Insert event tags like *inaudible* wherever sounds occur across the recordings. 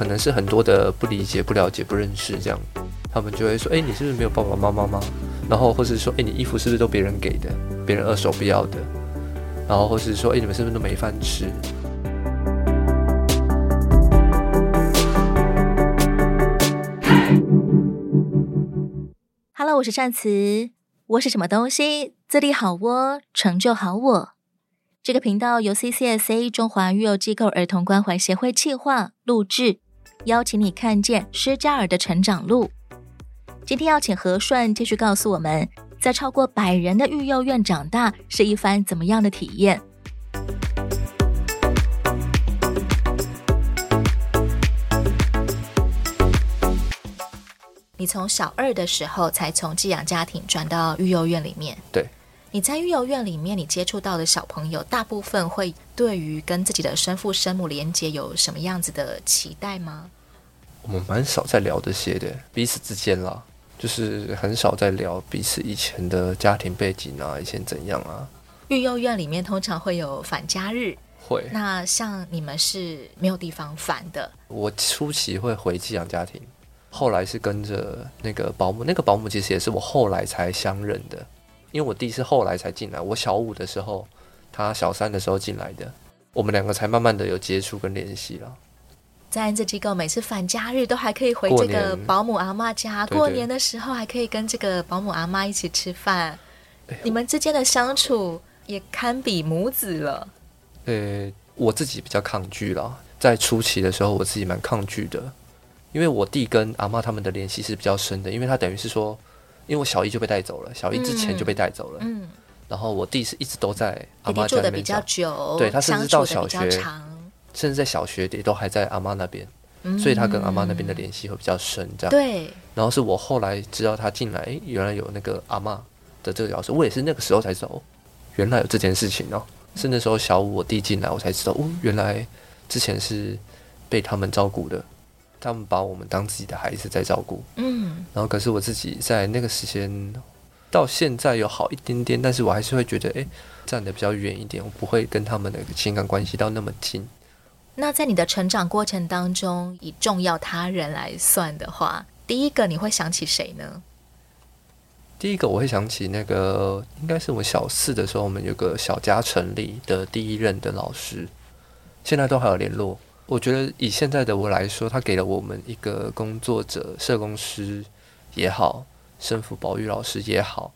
可能是很多的不理解、不了解、不认识这样，他们就会说：“哎，你是不是没有爸爸妈妈吗？”然后或是说：“哎，你衣服是不是都别人给的？别人二手不要的？”然后或是说：“哎，你们是不是都没饭吃？” Hello，我是善慈。窝是什么东西？自立好窝，成就好我。这个频道由 CCSA 中华育幼机构儿童关怀协会企划录制，邀请你看见施加尔的成长路。今天要请和顺继续告诉我们，在超过百人的育幼院长大是一番怎么样的体验。你从小二的时候才从寄养家庭转到育幼院里面。对，你在育幼院里面，你接触到的小朋友，大部分会对于跟自己的生父生母连接有什么样子的期待吗？我们蛮少在聊这些的，彼此之间啦，就是很少在聊彼此以前的家庭背景啊，以前怎样啊。育幼院里面通常会有返家日，会。那像你们是没有地方返的？我初期会回寄养家庭。后来是跟着那个保姆，那个保姆其实也是我后来才相认的，因为我弟是后来才进来，我小五的时候，他小三的时候进来的，我们两个才慢慢的有接触跟联系了。在安置机构，每次返家日都还可以回这个保姆阿妈家，过年，的时候还可以跟这个保姆阿妈一起吃饭，你们之间的相处也堪比母子了。呃，我自己比较抗拒了，在初期的时候，我自己蛮抗拒的。因为我弟跟阿妈他们的联系是比较深的，因为他等于是说，因为我小一就被带走了，小一之前就被带走了，嗯，然后我弟是一直都在阿妈家里面，住的比较久，对，他甚至到小学，甚至在小学也都还在阿妈那边，嗯，所以他跟阿妈那边的联系会比较深，这样，对。然后是我后来知道他进来，诶，原来有那个阿妈的这个角色，我也是那个时候才知道，原来有这件事情哦，是那时候小五我弟进来，我才知道，哦，原来之前是被他们照顾的。他们把我们当自己的孩子在照顾，嗯，然后可是我自己在那个时间到现在有好一点点，但是我还是会觉得，哎，站得比较远一点，我不会跟他们的情感关系到那么近。那在你的成长过程当中，以重要他人来算的话，第一个你会想起谁呢？第一个我会想起那个，应该是我小四的时候，我们有个小家成立的第一任的老师，现在都还有联络。我觉得以现在的我来说，他给了我们一个工作者、社工师也好，生辅保育老师也好，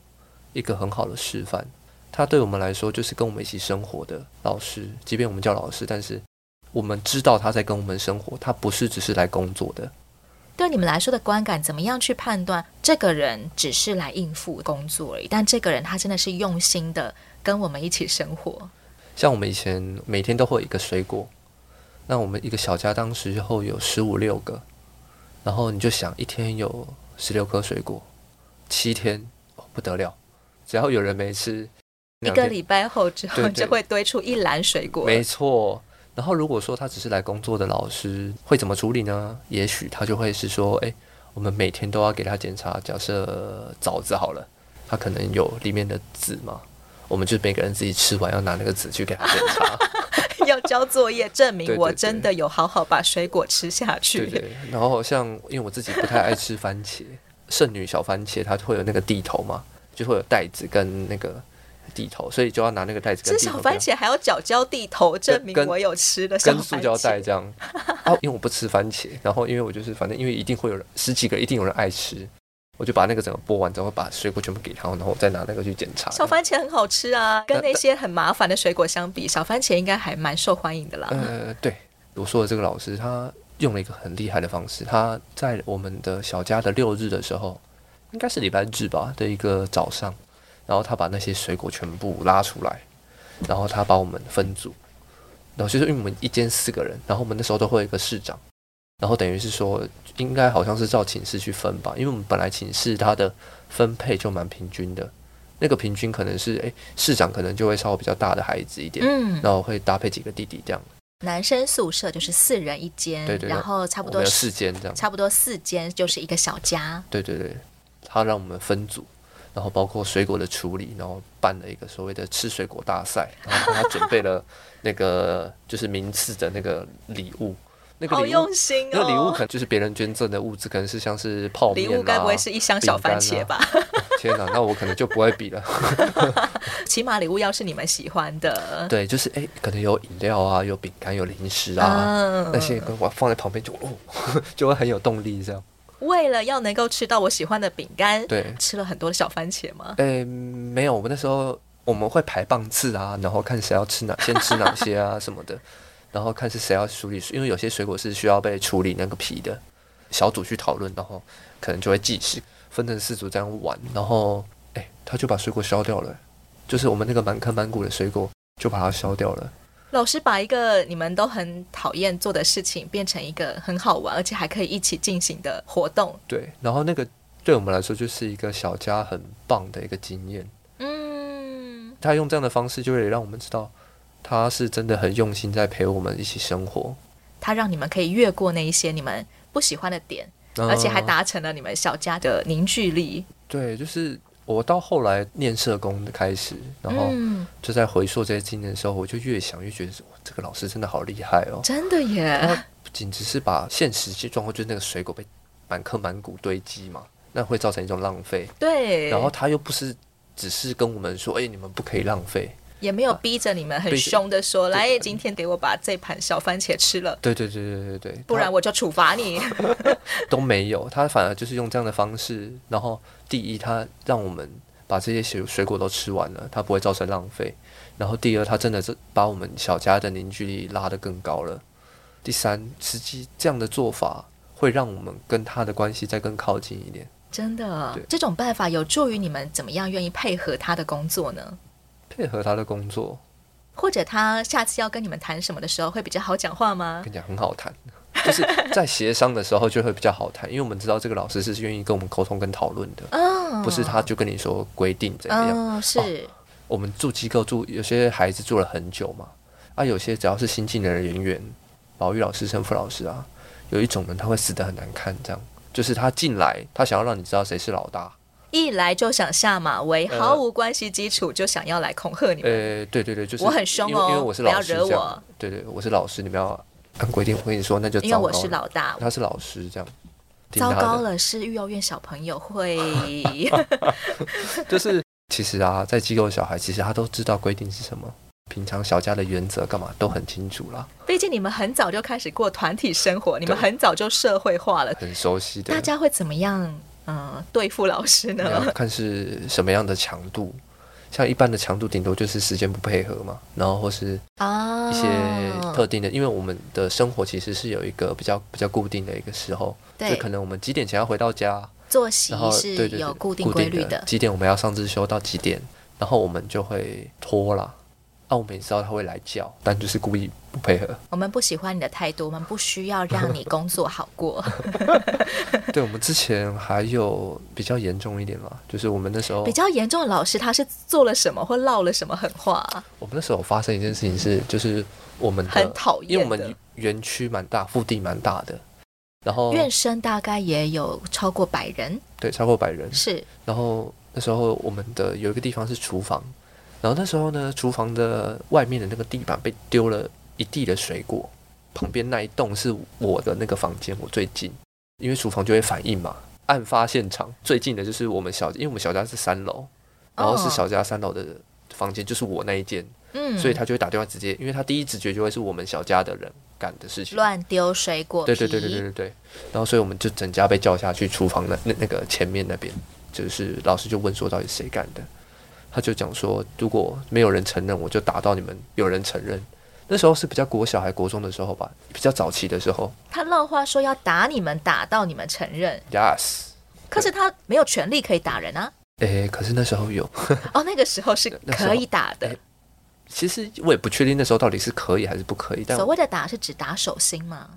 一个很好的示范。他对我们来说，就是跟我们一起生活的老师。即便我们叫老师，但是我们知道他在跟我们生活，他不是只是来工作的。对你们来说的观感，怎么样去判断这个人只是来应付工作而已？但这个人他真的是用心的跟我们一起生活。像我们以前每天都会有一个水果。那我们一个小家当时候有十五六个，然后你就想一天有十六颗水果，七天哦不得了，只要有人没吃，一个礼拜后之后就会堆出一篮水果。没错，然后如果说他只是来工作的老师，会怎么处理呢？也许他就会是说，哎，我们每天都要给他检查，假设枣子好了，他可能有里面的籽嘛，我们就每个人自己吃完要拿那个籽去给他检查。*laughs* *laughs* 要交作业证明我真的有好好把水果吃下去。对，对对，然后像因为我自己不太爱吃番茄，剩女小番茄它会有那个地头嘛，就会有袋子跟那个地头，所以就要拿那个袋子。吃小番茄还要缴交地头证明我有吃的跟塑胶袋这样。哦，*laughs* 因为我不吃番茄，然后因为我就是反正因为一定会有人十几个一定有人爱吃。我就把那个整个剥完之后，把水果全部给他，然后我再拿那个去检查。小番茄很好吃啊，跟那些很麻烦的水果相比，小番茄应该还蛮受欢迎的啦。呃，对，我说的这个老师，他用了一个很厉害的方式，他在我们的小家的六日的时候，应该是礼拜日吧的一个早上，然后他把那些水果全部拉出来，然后他把我们分组，然后就是因为我们一间四个人，然后我们那时候都会有一个市长。然后等于是说，应该好像是照寝室去分吧，因为我们本来寝室它的分配就蛮平均的，那个平均可能是，诶，市长可能就会稍微比较大的孩子一点，嗯，然后会搭配几个弟弟这样。男生宿舍就是四人一间，对对，然后差不多四间这样，差不多四间就是一个小家。对对对，他让我们分组，然后包括水果的处理，然后办了一个所谓的吃水果大赛，然后他准备了那个就是名次的那个礼物。那个礼物好用心哦，那礼物可能就是别人捐赠的物资，可能是像是泡面、啊、礼物，该不会是一箱小番茄吧？啊、*laughs* 天哪，那我可能就不会比了。*laughs* 起码礼物要是你们喜欢的，对，就是哎，可能有饮料啊，有饼干，有零食啊，嗯、那些我放在旁边就哦，*laughs* 就会很有动力这样。为了要能够吃到我喜欢的饼干，对，吃了很多的小番茄吗？诶，没有，我们那时候我们会排棒次啊，然后看谁要吃哪，先吃哪些啊什么的，然后看是谁要处理，因为有些水果是需要被处理那个皮的，小组去讨论，然后可能就会计时，分成四组这样玩，然后诶，他就把水果削掉了，就是我们那个满坑满谷的水果就把它削掉了。老师把一个你们都很讨厌做的事情变成一个很好玩，而且还可以一起进行的活动。对，然后那个对我们来说就是一个小家很棒的一个经验。嗯，他用这样的方式，就会让我们知道他是真的很用心在陪我们一起生活。他让你们可以越过那一些你们不喜欢的点，嗯、而且还达成了你们小家的凝聚力。对，就是。我到后来念社工的开始，然后就在回溯这些经验的时候，我就越想越觉得，这个老师真的好厉害哦！真的耶！他不仅只是把现实状况，就是那个水果被满坑满谷堆积嘛，那会造成一种浪费。对。然后他又不是只是跟我们说，哎，你们不可以浪费。也没有逼着你们很凶的说，来，今天给我把这盘小番茄吃了。对对对对对对，不然我就处罚你。都没有，他反而就是用这样的方式，然后第一，他让我们把这些水水果都吃完了，他不会造成浪费。然后第二，他真的是把我们小家的凝聚力拉得更高了。第三，实际这样的做法会让我们跟他的关系再更靠近一点。真的，这种办法有助于你们怎么样愿意配合他的工作呢？配合他的工作，或者他下次要跟你们谈什么的时候会比较好讲话吗？跟你讲很好谈，就是在协商的时候就会比较好谈，因为我们知道这个老师是愿意跟我们沟通跟讨论的，哦，不是他就跟你说规定怎样，哦，是，哦，我们住机构住，有些孩子住了很久嘛，啊，有些只要是新进的人员，保育老师、生辅老师啊，有一种人他会死得很难看，这样，就是他进来，他想要让你知道谁是老大。一来就想下马威，毫无关系基础就想要来恐吓你们。呃，对对对，就是我很凶哦，因为我是老师，不要惹我。对对，我是老师，你不要按规定。我跟你说，那就因为我是老大，他是老师，这样。糟糕了，是育幼院小朋友会。*laughs* 就是其实啊，在机构小孩，其实他都知道规定是什么，平常小家的原则干嘛都很清楚啦。毕竟你们很早就开始过团体生活，你们很早就社会化了，很熟悉的。大家会怎么样？嗯，对付老师呢？看是什么样的强度，像一般的强度，顶多就是时间不配合嘛，然后或是啊一些特定的，因为我们的生活其实是有一个比较比较固定的一个时候，对，就可能我们几点前要回到家，作息是有固定规律的，几点我们要上自修到几点，然后我们就会拖了。那我们也知道他会来叫，但就是故意不配合。我们不喜欢你的态度，我们不需要让你工作好过。*laughs* *laughs* 对，我们之前还有比较严重一点嘛，就是我们那时候比较严重的老师，他是做了什么或唠了什么狠话？我们那时候发生一件事情是，就是我们很讨厌，因为我们园区蛮大，腹地蛮大的，然后院生大概也有超过百人，对，超过百人是。然后那时候我们的有一个地方是厨房。然后那时候呢，厨房的外面的那个地板被丢了一地的水果，旁边那一栋是我的那个房间，我最近，因为厨房就会反应嘛。案发现场最近的就是我们小，因为我们小家是三楼，然后是小家三楼的房间，就是我那一间，嗯，所以他就会打电话直接，因为他第一直觉就会是我们小家的人干的事情，乱丢水果，对对对对对对对，然后所以我们就整家被叫下去厨房那那那个前面那边，就是老师就问说到底谁干的。他就讲说，如果没有人承认，我就打到你们。有人承认，那时候是比较国小还国中的时候吧，比较早期的时候。他撂话说要打你们，打到你们承认。Yes。可是他没有权利可以打人啊。诶，可是那时候有。哦，那个时候是 *laughs* 可以打的。其实我也不确定那时候到底是可以还是不可以。但所谓的打是指打手心吗？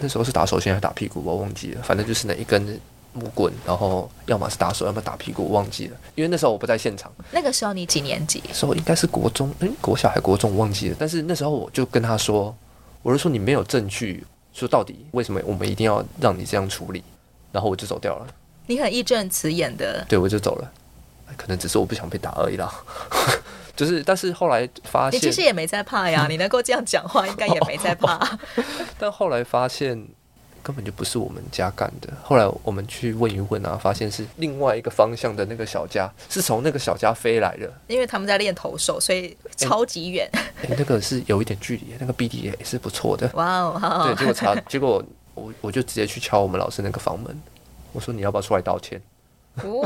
那时候是打手心还是打屁股？我忘记了，反正就是那一根。木棍，然后要么是打手，要么打屁股，我忘记了，因为那时候我不在现场。那个时候你几年级？时候应该是国中，嗯，国小还国中，我忘记了。但是那时候我就跟他说，我就说你没有证据，说到底为什么我们一定要让你这样处理，然后我就走掉了。你很义正辞严的。对，我就走了，可能只是我不想被打而已啦。*laughs* 就是，但是后来发现，你其实也没在怕呀，你能够这样讲话，应该也没在怕。*laughs* 但后来发现。根本就不是我们家干的。后来我们去问一问啊，发现是另外一个方向的那个小家，是从那个小家飞来的。因为他们在练投手，所以超级远。欸欸、那个是有一点距离，那个 BD 也是不错的。哇哦，好。对，结果查，结果我我就直接去敲我们老师那个房门，我说你要不要出来道歉？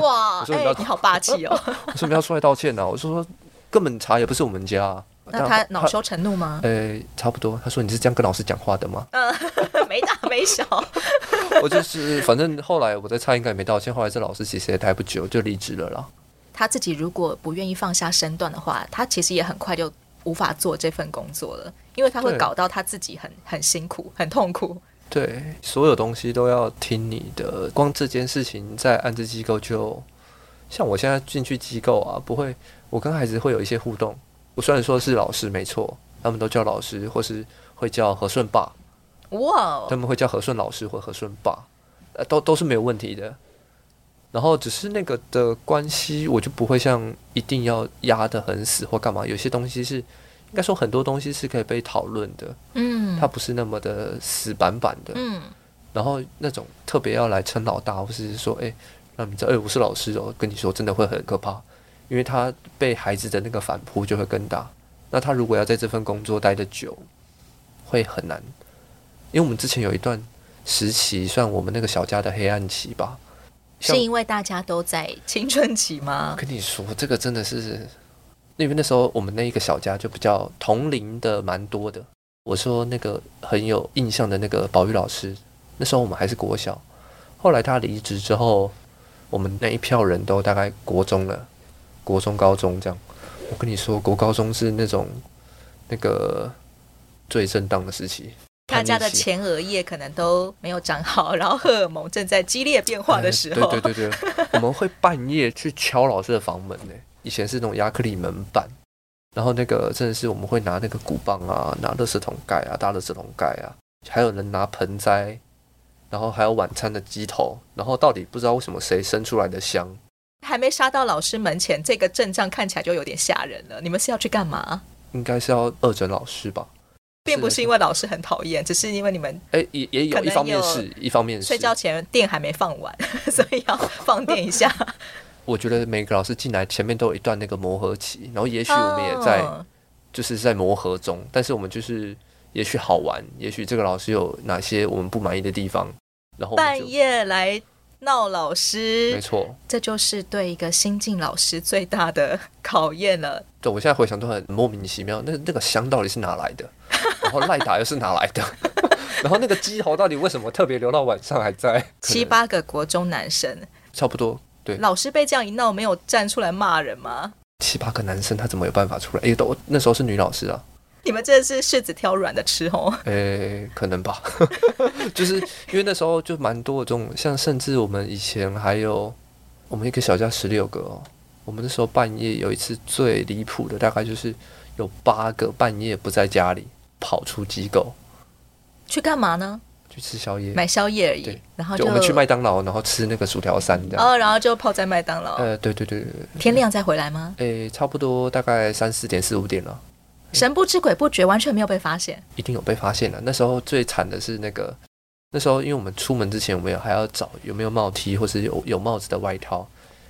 哇，哎、欸，你好霸气哦！*laughs* 我说你要出来道歉呢、啊？我说说根本查也不是我们家、啊。那他恼羞成怒吗？呃、欸，差不多。他说：“你是这样跟老师讲话的吗？”嗯，*laughs* 没大没小。*laughs* 我就是，反正后来我在猜，应该也没道歉。后来这老师其实也待不久就离职了啦。他自己如果不愿意放下身段的话，他其实也很快就无法做这份工作了，因为他会搞到他自己很很辛苦、很痛苦。对，所有东西都要听你的。光这件事情在安置机构就，就像我现在进去机构啊，不会，我跟孩子会有一些互动。我虽然说是老师没错，他们都叫老师，或是会叫和顺爸，哇，他们会叫和顺老师或和顺爸，呃，都都是没有问题的。然后只是那个的关系，我就不会像一定要压得很死或干嘛。有些东西是应该说很多东西是可以被讨论的，嗯，它不是那么的死板板的，嗯。然后那种特别要来称老大，或是说，哎，让你知道，哎，我是老师哦，跟你说真的会很可怕。因为他被孩子的那个反扑就会更大，那他如果要在这份工作待得久，会很难。因为我们之前有一段时期，算我们那个小家的黑暗期吧。是因为大家都在青春期吗？跟你说，这个真的是，因为那时候我们那一个小家就比较同龄的蛮多的。我说那个很有印象的那个保育老师，那时候我们还是国小，后来他离职之后，我们那一票人都大概国中了。国中、高中这样，我跟你说，国高中是那种那个最正当的时期，大家的前额叶可能都没有长好，然后荷尔蒙正在激烈变化的时候。对对对对，我们会半夜去敲老师的房门呢。以前是那种亚克力门板，然后那个真的是我们会拿那个鼓棒啊，拿垃圾桶盖啊，大垃圾桶盖啊，还有人拿盆栽，然后还有晚餐的鸡头，然后到底不知道为什么谁生出来的香。还没杀到老师门前，这个阵仗看起来就有点吓人了。你们是要去干嘛？应该是要恶整老师吧，并不是因为老师很讨厌，只是因为你们哎也也有一方面是一方面是睡觉前电还没放完，*laughs* 所以要放电一下。*laughs* 我觉得每个老师进来前面都有一段那个磨合期，然后也许我们也在、哦、就是在磨合中，但是我们就是也许好玩，也许这个老师有哪些我们不满意的地方，然后半夜来。闹老师，没错，这就是对一个新晋老师最大的考验了。对，我现在回想都很莫名其妙，那那个香到底是哪来的？*laughs* 然后赖打又是哪来的？*laughs* 然后那个鸡头到底为什么特别留到晚上还在？七八个国中男生，差不多。对，老师被这样一闹，没有站出来骂人吗？七八个男生，他怎么有办法出来？哎，都那时候是女老师啊。*laughs* 你们真的是柿子挑软的吃哦。*laughs* 诶、欸，可能吧，*laughs* 就是因为那时候就蛮多的这种，像甚至我们以前还有我们一个小家十六个哦，我们那时候半夜有一次最离谱的，大概就是有八个半夜不在家里，跑出机构去干嘛呢？去吃宵夜，买宵夜而已。对，然后就，就我们去麦当劳，然后吃那个薯条三这样。哦，然后就泡在麦当劳。呃，对对对对。天亮再回来吗？诶、欸，差不多大概三四点四五点了。神不知鬼不觉，完全没有被发现。一定有被发现的。那时候最惨的是那个，那时候因为我们出门之前，我们还要找有没有帽梯或是有有帽子的外套，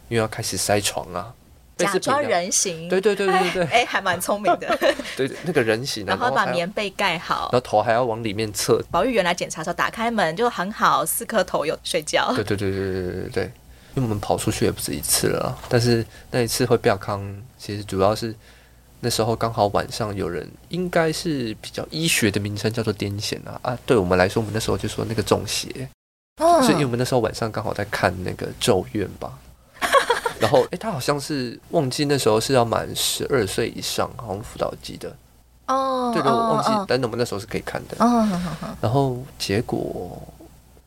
因为要开始塞床啊。假装人形，对对对对对，诶，*laughs* 还蛮聪明的。*laughs* 对那个人形，然后把棉被盖好，然后头还要往里面侧。宝玉原来检查的时候打开门就很好，四颗头有睡觉。对对对对对对，因为我们跑出去也不止一次了。但是那一次会比较康，其实主要是。那时候刚好晚上有人，应该是比较医学的名称叫做癫痫啊啊，对我们来说，我们那时候就说那个中邪，哦、所以因为我们那时候晚上刚好在看那个《咒怨》吧，*laughs* 然后哎、欸，他好像是忘记那时候是要满十二岁以上，好像辅导级的。哦，对对，我忘记，哦、但是我们那时候是可以看的。哦，然后结果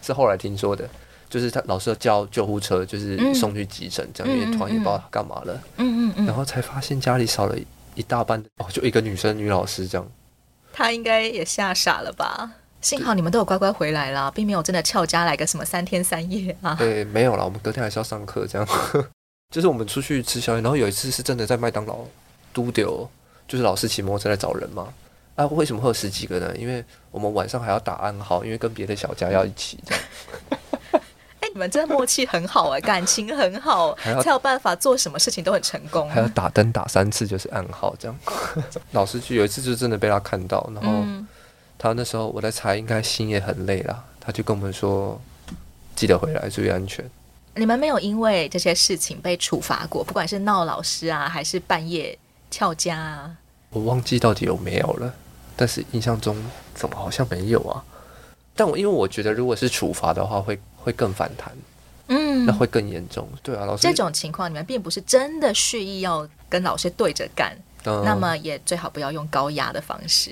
是后来听说的，就是他老师要叫救护车，就是送去急诊，这样、嗯、因为突然也不知道他干嘛了，嗯嗯嗯，然后才发现家里少了。一大半哦，就一个女生女老师这样，她应该也吓傻了吧？幸好你们都有乖乖回来啦，并没有真的翘家来个什么三天三夜啊。对，没有啦，我们隔天还是要上课，这样。*laughs* 就是我们出去吃宵夜，然后有一次是真的在麦当劳嘟丢，就是老师骑摩托车来找人嘛。啊，为什么会有十几个呢？因为我们晚上还要打暗号，因为跟别的小家要一起这样。你们真的默契很好哎，感情很好，*laughs* 才有办法做什么事情都很成功。还要打灯打三次就是暗号这样。*laughs* 老师就有一次就真的被他看到，然后他那时候我在猜，应该心也很累了，他就跟我们说，记得回来，注意安全。你们没有因为这些事情被处罚过，不管是闹老师啊，还是半夜翘家啊？我忘记到底有没有了，但是印象中怎么好像没有啊？但我因为我觉得，如果是处罚的话，会会更反弹，嗯，那会更严重。对啊，老师，这种情况你们并不是真的蓄意要跟老师对着干，嗯，那么也最好不要用高压的方式。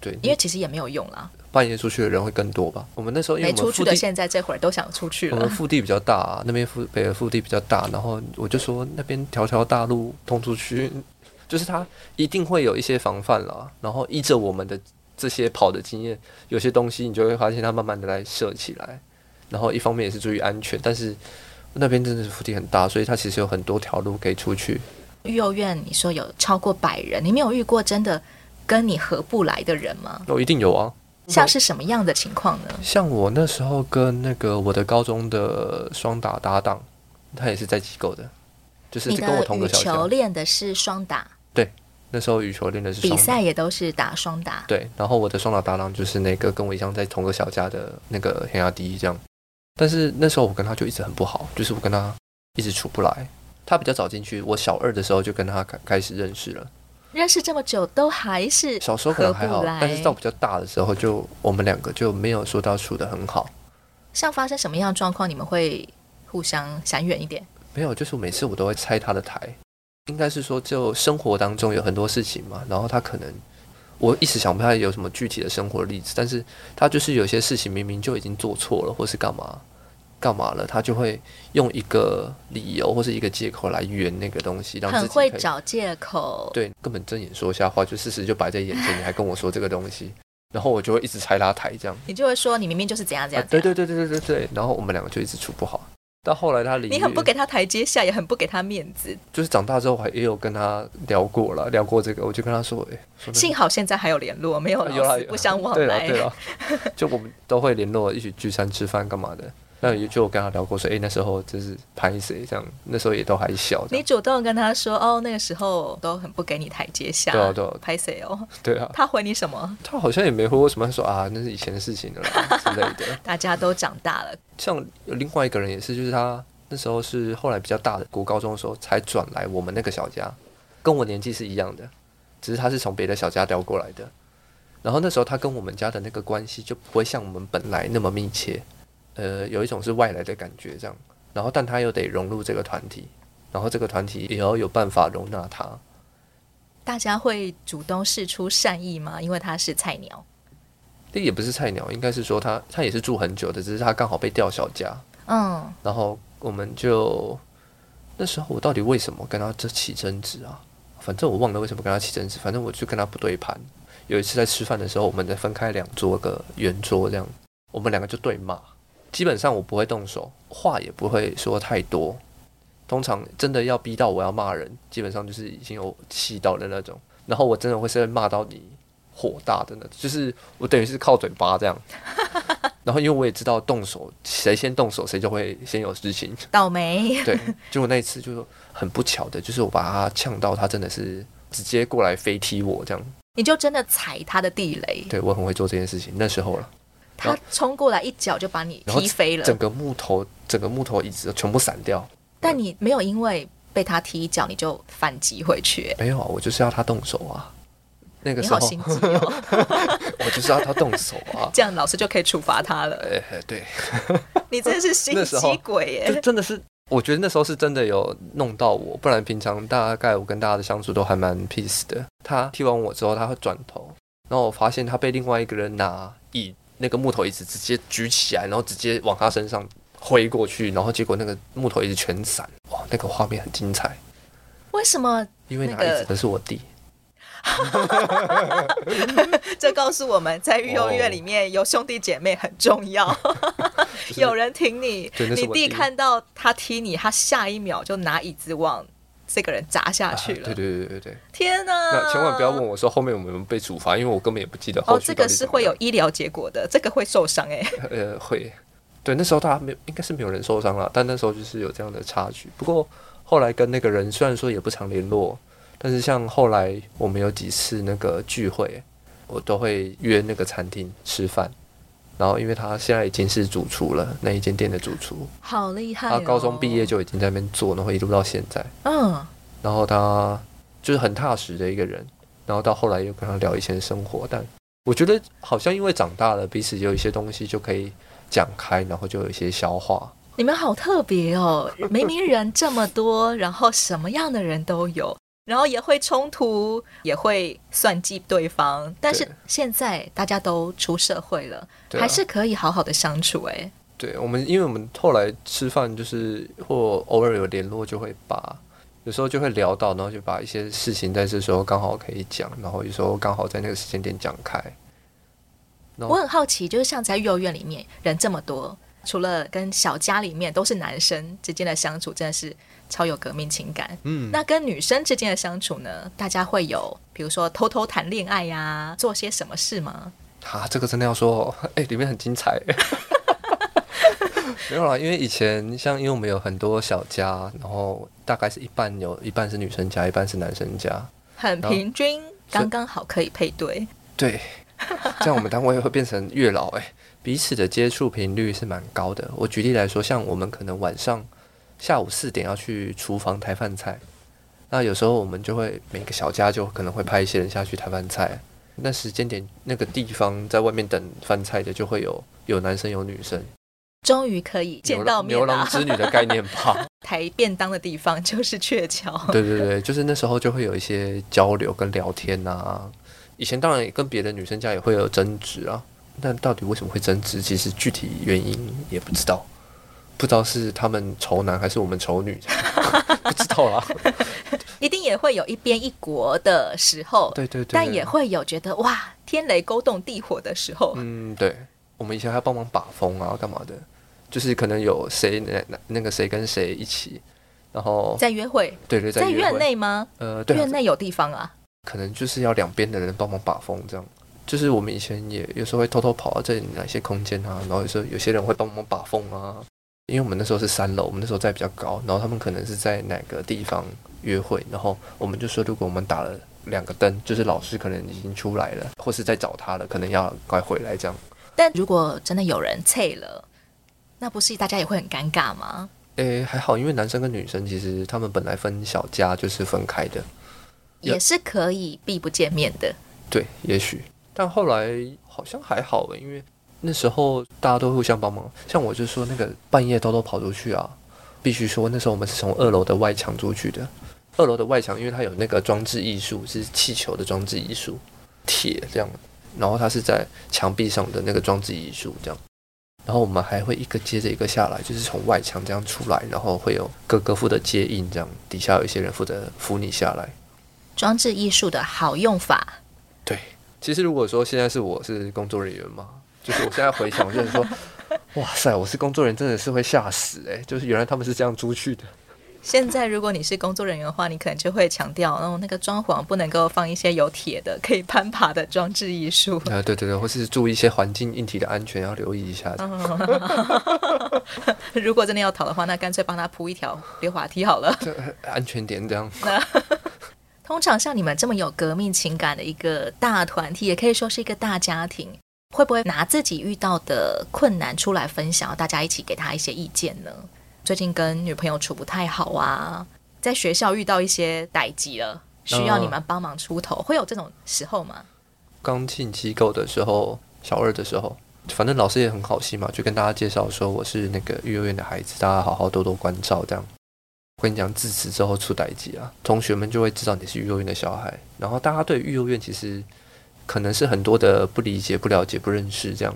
对，因为其实也没有用啦。半夜出去的人会更多吧？我们那时候因为没出去的，现在这会儿都想出去了。我们腹地比较大啊，那边腹北的腹地比较大，然后我就说那边条条大路通出去。就是他一定会有一些防范啦，然后依着我们的这些跑的经验，有些东西你就会发现他慢慢的来设起来，然后一方面也是注意安全，但是那边真的是腹地很大，所以它其实有很多条路可以出去。育幼院你说有超过百人，你没有遇过真的跟你合不来的人吗？哦，一定有啊。像是什么样的情况呢？像我那时候跟那个我的高中的双打搭档，他也是在机构的，就是跟我同个小球练的是双打。对，那时候羽球练的是比赛也都是打双打。对，然后我的双打搭档就是那个跟我一样在同个小家的那个黑亚迪这样。但是那时候我跟他就一直很不好，就是我跟他一直处不来。他比较早进去，我小二的时候就跟他开开始认识了。认识这么久都还是小时候可能还好，但是到比较大的时候就我们两个就没有说到处的很好。像发生什么样的状况，你们会互相闪远一点？没有，就是每次我都会拆他的台。应该是说，就生活当中有很多事情嘛，然后他可能我一时想不起来有什么具体的生活例子，但是他就是有些事情明明就已经做错了，或是干嘛干嘛了，他就会用一个理由或是一个借口来圆那个东西，让自己很会找借口。对，根本睁眼说瞎话，就事实就摆在眼前，你还跟我说这个东西，然后我就会一直拆他台，这样你就会说你明明就是怎样怎样，怎样、啊。对对对对对对对，然后我们两个就一直处不好。到后来他离你很不给他台阶下，也很不给他面子。就是长大之后还也有跟他聊过了，聊过这个，我就跟他说：“哎、欸，幸好现在还有联络，没有老死不相往来。”对了对了，就我们都会联络，一起聚餐吃饭干嘛的。那也就跟他聊过说，哎、欸，那时候就是拍谁这样，那时候也都还小。你主动跟他说，哦，那个时候都很不给你台阶下，对啊对啊，拍谁哦？对啊。他回你什么？他好像也没回我什么，他说啊，那是以前的事情了之类的。*laughs* 大家都长大了。像有另外一个人也是，就是他那时候是后来比较大的，国高中的时候才转来我们那个小家，跟我年纪是一样的，只是他是从别的小家调过来的。然后那时候他跟我们家的那个关系就不会像我们本来那么密切。呃，有一种是外来的感觉，这样，然后但他又得融入这个团体，然后这个团体也要有办法容纳他。大家会主动示出善意吗？因为他是菜鸟。这也不是菜鸟，应该是说他他也是住很久的，只是他刚好被调小家。嗯。然后我们就那时候我到底为什么跟他这起争执啊？反正我忘了为什么跟他起争执，反正我就跟他不对盘。有一次在吃饭的时候，我们在分开两桌个圆桌这样，我们两个就对骂。基本上我不会动手，话也不会说太多。通常真的要逼到我要骂人，基本上就是已经有气到的那种。然后我真的会是骂到你火大的那种，就是我等于是靠嘴巴这样。*laughs* 然后因为我也知道动手，谁先动手谁就会先有事情。倒霉。对，结果那一次就很不巧的，就是我把他呛到，他真的是直接过来飞踢我这样。你就真的踩他的地雷。对，我很会做这件事情，那时候了。他冲过来一脚就把你踢飞了，整个木头、整个木头椅子全部散掉。但你没有因为被他踢一脚你就反击回去？没有啊，我就是要他动手啊。那个时候，心机哦、*laughs* 我就是要他动手啊，*laughs* 这样老师就可以处罚他了。哎，对，*laughs* 你真是心机鬼耶！就真的是，我觉得那时候是真的有弄到我，不然平常大概我跟大家的相处都还蛮 peace 的。他踢完我之后，他会转头，然后我发现他被另外一个人拿椅。那个木头椅子直接举起来，然后直接往他身上挥过去，然后结果那个木头椅子全散，哇，那个画面很精彩。为什么？因为拿椅子的是我弟。*laughs* 这告诉我们在育幼院里面有兄弟姐妹很重要。*laughs* 有人挺你，你弟看到他踢你，他下一秒就拿椅子往这个人砸下去了。啊、对对对对对！天哪！那千万不要问我说后面我们被处罚，因为我根本也不记得后。哦，这个是会有医疗结果的，这个会受伤哎。*laughs* 呃，会。对，那时候大家没应该是没有人受伤了，但那时候就是有这样的差距。不过后来跟那个人虽然说也不常联络，但是像后来我们有几次那个聚会，我都会约那个餐厅吃饭。然后，因为他现在已经是主厨了，那一间店的主厨，好厉害、哦。他高中毕业就已经在那边做，然后一路到现在。嗯。然后他就是很踏实的一个人。然后到后来又跟他聊以前生活，但我觉得好像因为长大了，彼此有一些东西就可以讲开，然后就有一些消化。你们好特别哦，明明人这么多，然后什么样的人都有。然后也会冲突，也会算计对方，但是现在大家都出社会了，还是可以好好的相处。哎，对我们，因为我们后来吃饭就是或偶尔有联络，就会把有时候就会聊到，然后就把一些事情在这时候刚好可以讲，然后有时候刚好在那个时间点讲开。我很好奇，就是像在幼儿园里面人这么多，除了跟小家里面都是男生之间的相处，真的是。超有革命情感，嗯，那跟女生之间的相处呢？大家会有，比如说偷偷谈恋爱呀、啊，做些什么事吗？啊，这个真的要说，*laughs* 哎、欸，里面很精彩。*laughs* 没有啦，因为以前像，因为我们有很多小家，然后大概是一半有一半是女生家，一半是男生家，很平均，刚刚好可以配对。*laughs* 对，这样我们单位会变成月老，哎，彼此的接触频率是蛮高的。我举例来说，像我们可能晚上。下午四点要去厨房抬饭菜，那有时候我们就会每个小家就可能会派一些人下去抬饭菜。那时间点那个地方在外面等饭菜的就会有有男生有女生，终于可以见到面了。牛郎织女的概念吧。*laughs* 抬便当的地方就是鹊桥。对对对，就是那时候就会有一些交流跟聊天啊。以前当然跟别的女生家也会有争执啊，但到底为什么会争执，其实具体原因也不知道。不知道是他们仇男还是我们仇女，*laughs* 不知道啦。*laughs* 一定也会有一边一国的时候，对对对，但也会有觉得哇，天雷勾动地火的时候。嗯，对，我们以前还要帮忙把风啊，干嘛的？就是可能有谁那那那个谁跟谁一起，然后在约会，对对，在院内吗？呃，对，院内有地方啊。可能就是要两边的人帮忙把风，这样。就是我们以前也有时候会偷偷跑到这里哪些空间啊，然后有时候有些人会帮我们把风啊。因为我们那时候是三楼，我们那时候在比较高，然后他们可能是在哪个地方约会，然后我们就说，如果我们打了两个灯，就是老师可能已经出来了，或是在找他了，可能要快回来这样。但如果真的有人退了，那不是大家也会很尴尬吗？诶，还好，因为男生跟女生其实他们本来分小家就是分开的，也是可以避不见面的。对，也许，但后来好像还好，因为。那时候大家都互相帮忙，像我就说那个半夜偷偷跑出去啊，必须说那时候我们是从二楼的外墙出去的。二楼的外墙，因为它有那个装置艺术，是气球的装置艺术，铁这样，然后它是在墙壁上的那个装置艺术这样，然后我们还会一个接着一个下来，就是从外墙这样出来，然后会有各个负责接应这样，底下有一些人负责扶你下来。装置艺术的好用法。对，其实如果说现在是我是工作人员嘛。就是我现在回想，我就是说，*laughs* 哇塞，我是工作人员，真的是会吓死哎！就是原来他们是这样出去的。现在如果你是工作人员的话，你可能就会强调，哦，那个装潢不能够放一些有铁的、可以攀爬的装置艺术。*laughs* 啊，对对对，或是注意一些环境硬体的安全，要留意一下。*laughs* 如果真的要逃的话，那干脆帮他铺一条溜滑梯好了，安全点这样。通常像你们这么有革命情感的一个大团体，也可以说是一个大家庭。会不会拿自己遇到的困难出来分享，大家一起给他一些意见呢？最近跟女朋友处不太好啊，在学校遇到一些代志了，需要你们帮忙出头，会有这种时候吗？刚进机构的时候，小二的时候，反正老师也很好心嘛，就跟大家介绍说我是那个育幼院的孩子，大家好好多多关照。这样，我跟你讲，自此之后出代际啊，同学们就会知道你是育幼院的小孩，然后大家对育幼院其实。可能是很多的不理解、不了解、不认识，这样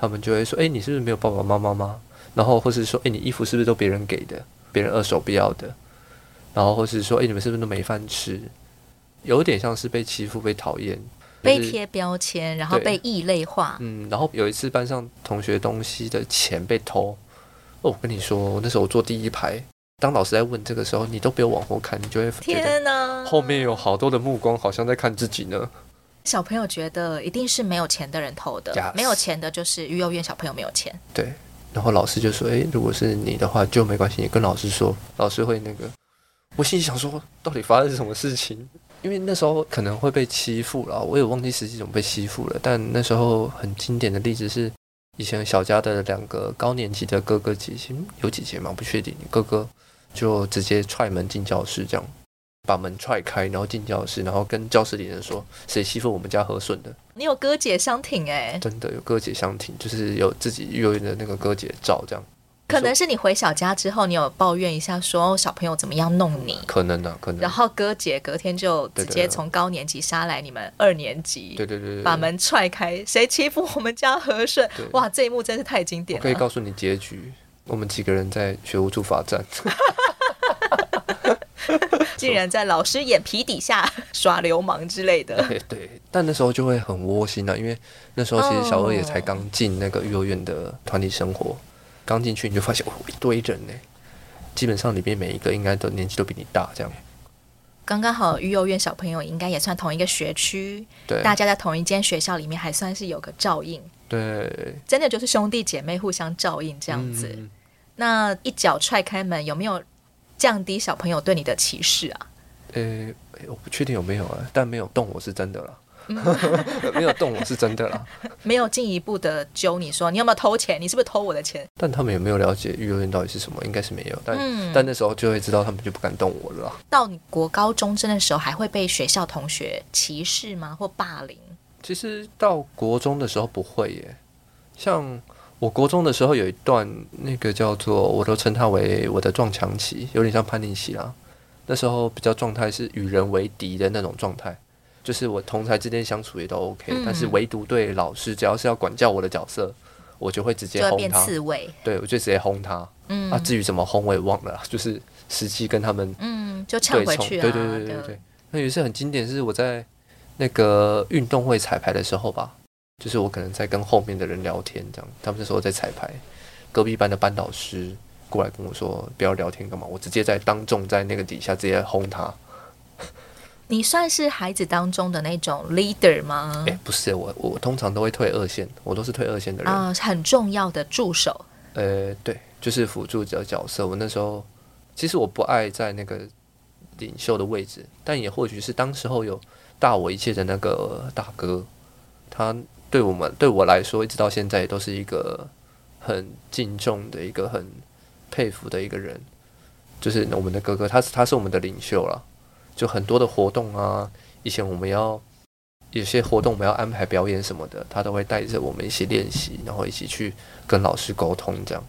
他们就会说：“哎，你是不是没有爸爸妈妈吗？”然后或是说：“哎，你衣服是不是都别人给的，别人二手不要的？”然后或是说：“哎，你们是不是都没饭吃？”有点像是被欺负、被讨厌、被贴标签，然后被异类化。嗯，然后有一次班上同学东西的钱被偷，哦，我跟你说，那时候我坐第一排，当老师在问这个时候，你都不用往后看，你就会觉得天哪，后面有好多的目光，好像在看自己呢。小朋友觉得一定是没有钱的人投的，Yes. 没有钱的就是育幼院小朋友没有钱。对，然后老师就说：“诶，如果是你的话就没关系，你跟老师说，老师会那个。”我心里想说，到底发生什么事情？因为那时候可能会被欺负了，我也忘记实际怎么被欺负了。但那时候很经典的例子是，以前小家的两个高年级的哥哥姐姐，有姐姐吗？不确定。哥哥就直接踹门进教室，这样。把门踹开，然后进教室，然后跟教室里人说：“谁欺负我们家和顺的？”你有哥姐相挺哎，真的有哥姐相挺，就是有自己幼儿园的那个哥姐照这样。可能是你回小家之后，你有抱怨一下说小朋友怎么样弄你？可能呢、啊，可能。然后哥姐隔天就直接从高年级杀来你们二年级，对对对，对，把门踹开，谁欺负我们家和顺？哇，这一幕真是太经典了。我可以告诉你结局，我们几个人在学务处罚站。*laughs* 竟然在老师眼皮底下耍流氓之类的。对对，但那时候就会很窝心了，因为那时候其实小二也才刚进那个幼儿园的团体生活，刚进去你就发现哦，一堆人呢，基本上里面每一个应该都年纪都比你大，这样。刚刚好育幼院小朋友应该也算同一个学区，对，大家在同一间学校里面还算是有个照应，对，真的就是兄弟姐妹互相照应这样子。嗯、那一脚踹开门，有没有？降低小朋友对你的歧视啊？呃、欸，我不确定有没有啊，但没有动我是真的了，*laughs* 没有动我是真的啦，没有进一步的揪你说你有没有偷钱，你是不是偷我的钱？但他们有没有了解育幼院到底是什么？应该是没有，但、嗯、但那时候就会知道他们就不敢动我了。到你国高中真的时候，还会被学校同学歧视吗？或霸凌？其实到国中的时候不会耶，像。我国中的时候有一段那个叫做，我都称它为我的撞墙期，有点像叛逆期啦。那时候比较状态是与人为敌的那种状态，就是我同台之间相处也都 OK，嗯，但是唯独对老师，只要是要管教我的角色，我就会直接轰他。对，我就直接轰他。嗯，啊，至于怎么轰我也忘了，就是实际跟他们嗯就呛回去，对对对对对对。那有一次很经典，是我在那个运动会彩排的时候吧。就是我可能在跟后面的人聊天，这样，他们那时候在彩排，隔壁班的班导师过来跟我说：“不要聊天干嘛？”我直接在当众在那个底下直接轰他。你算是孩子当中的那种 leader 吗？哎、欸，不是，我我通常都会退二线，我都是退二线的人啊，很重要的助手。呃，对，就是辅助者角色。我那时候其实我不爱在那个领袖的位置，但也或许是当时候有大我一切的那个大哥，他。对我们，对我来说，一直到现在都是一个很敬重的一个很佩服的一个人，就是我们的哥哥，他是他是我们的领袖了。就很多的活动啊，以前我们要有些活动，我们要安排表演什么的，他都会带着我们一起练习，然后一起去跟老师沟通，这样。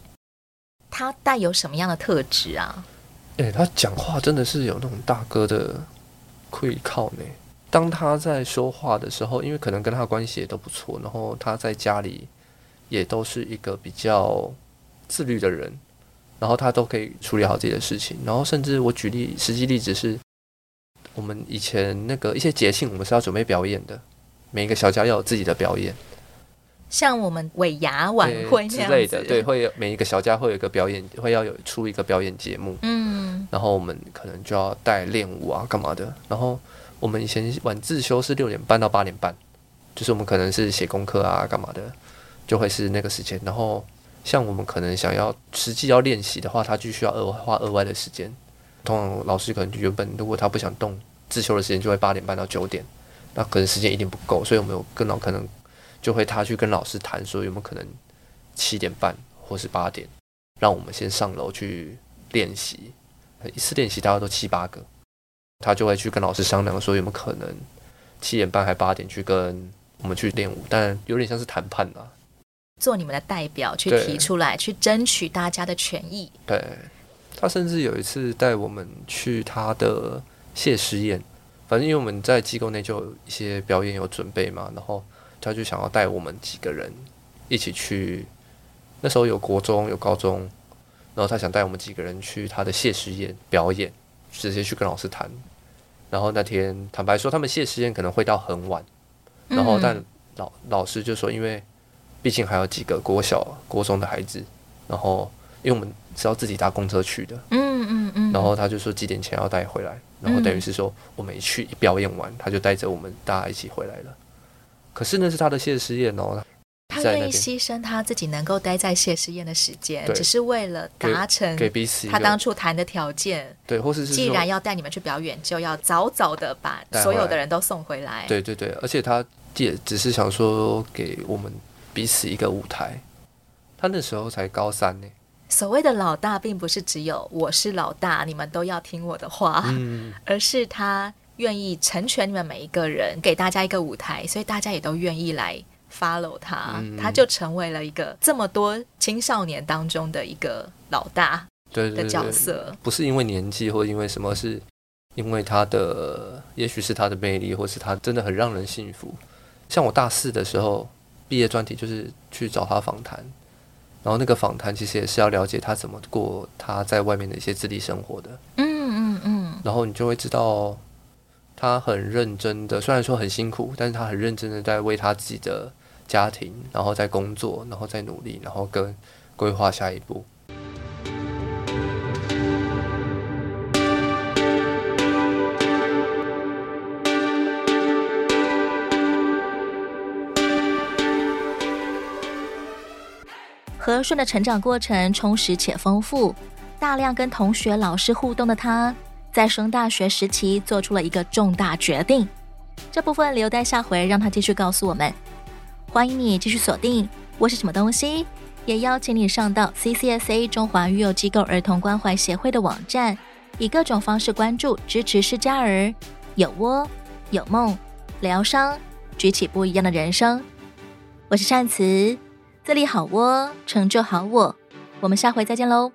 他带有什么样的特质啊？诶，他讲话真的是有那种大哥的愧靠呢。当他在说话的时候，因为可能跟他关系也都不错，然后他在家里也都是一个比较自律的人，然后他都可以处理好自己的事情。然后甚至我举例实际例子是，我们以前那个一些节庆，我们是要准备表演的，每一个小家要有自己的表演，像我们尾牙晚会之类的，对，会有每一个小家会有一个表演，会要有出一个表演节目，嗯，然后我们可能就要带练舞啊，干嘛的，然后。我们以前晚自修是六点半到八点半，就是我们可能是写功课啊、干嘛的，就会是那个时间。然后像我们可能想要实际要练习的话，他就需要额外花额外的时间。通常老师可能原本如果他不想动自修的时间，就会八点半到九点，那可能时间一定不够，所以我们有更老可能就会他去跟老师谈说有没有可能七点半或是八点，让我们先上楼去练习，一次练习大概都七八个。他就会去跟老师商量，说有没有可能七点半还八点去跟我们去练舞，但有点像是谈判啦，做你们的代表去提出来，去争取大家的权益。对，他甚至有一次带我们去他的谢师宴，反正因为我们在机构内就有一些表演有准备嘛，然后他就想要带我们几个人一起去。那时候有国中有高中，然后他想带我们几个人去他的谢师宴表演，直接去跟老师谈。然后那天，坦白说，他们谢师宴可能会到很晚。然后，但老老师就说，因为毕竟还有几个国小、国中的孩子，然后因为我们是要自己搭公车去的，嗯嗯嗯，然后他就说几点前要带回来，然后等于是说我们一去一表演完，他就带着我们大家一起回来了。可是那是他的谢师宴哦，他愿意牺牲他自己能够待在谢师宴的时间，只是为了达成给彼此他当初谈的条件。对，或是既然要带你们去表演，就要早早的把所有的人都送回来。对对对，而且他也只是想说给我们彼此一个舞台。他那时候才高三呢。所谓的老大，并不是只有我是老大，你们都要听我的话，嗯，而是他。愿意成全你们每一个人，给大家一个舞台，所以大家也都愿意来 follow 他，嗯、他就成为了一个这么多青少年当中的一个老大的角色。对对对，不是因为年纪或因为什么，是因为他的，也许是他的魅力，或是他真的很让人信服。像我大四的时候毕业专题就是去找他访谈，然后那个访谈其实也是要了解他怎么过他在外面的一些自立生活的。嗯嗯嗯，然后你就会知道。他很认真的，虽然说很辛苦，但是他很认真的在为他自己的家庭，然后在工作，然后在努力，然后跟规划下一步。和顺的成长过程充实且丰富，大量跟同学、老师互动的他。在升大学时期做出了一个重大决定，这部分留待下回让他继续告诉我们。欢迎你继续锁定我是什么东西，也邀请你上到 CCSA 中华育幼机构儿童关怀协会的网站，以各种方式关注支持失家儿，有窝有梦，疗伤，举起不一样的人生。我是善慈，自立好窝，成就好我，我们下回再见喽。